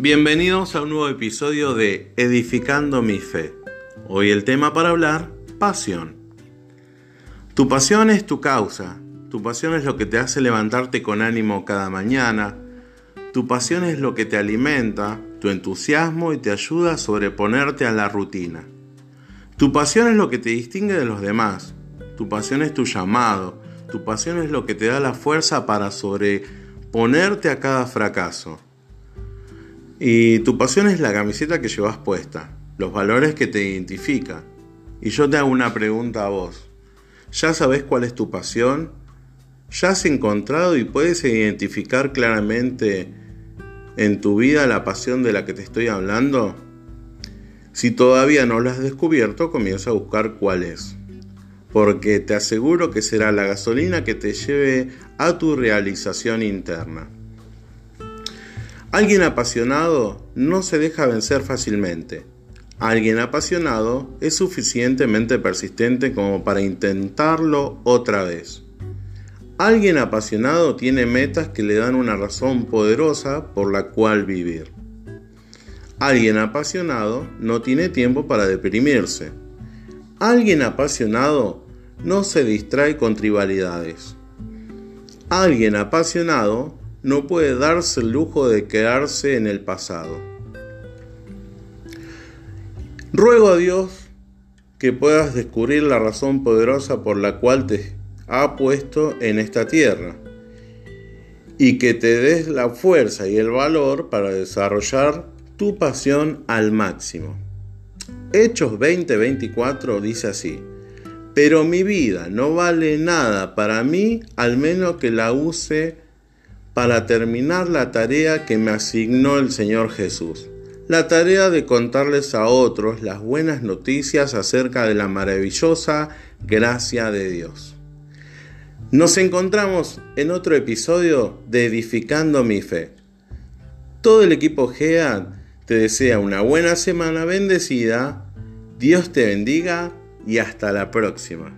Bienvenidos a un nuevo episodio de Edificando mi fe. Hoy el tema para hablar, pasión. Tu pasión es tu causa, tu pasión es lo que te hace levantarte con ánimo cada mañana, tu pasión es lo que te alimenta, tu entusiasmo y te ayuda a sobreponerte a la rutina. Tu pasión es lo que te distingue de los demás, tu pasión es tu llamado, tu pasión es lo que te da la fuerza para sobreponerte a cada fracaso. Y tu pasión es la camiseta que llevas puesta, los valores que te identifican. Y yo te hago una pregunta a vos. ¿Ya sabes cuál es tu pasión? ¿Ya has encontrado y puedes identificar claramente en tu vida la pasión de la que te estoy hablando? Si todavía no lo has descubierto, comienza a buscar cuál es. Porque te aseguro que será la gasolina que te lleve a tu realización interna. Alguien apasionado no se deja vencer fácilmente. Alguien apasionado es suficientemente persistente como para intentarlo otra vez. Alguien apasionado tiene metas que le dan una razón poderosa por la cual vivir. Alguien apasionado no tiene tiempo para deprimirse. Alguien apasionado no se distrae con tribalidades. Alguien apasionado no puede darse el lujo de quedarse en el pasado. Ruego a Dios que puedas descubrir la razón poderosa por la cual te ha puesto en esta tierra y que te des la fuerza y el valor para desarrollar tu pasión al máximo. Hechos 20:24 dice así, pero mi vida no vale nada para mí al menos que la use para terminar la tarea que me asignó el Señor Jesús. La tarea de contarles a otros las buenas noticias acerca de la maravillosa gracia de Dios. Nos encontramos en otro episodio de Edificando mi Fe. Todo el equipo GEA te desea una buena semana bendecida, Dios te bendiga y hasta la próxima.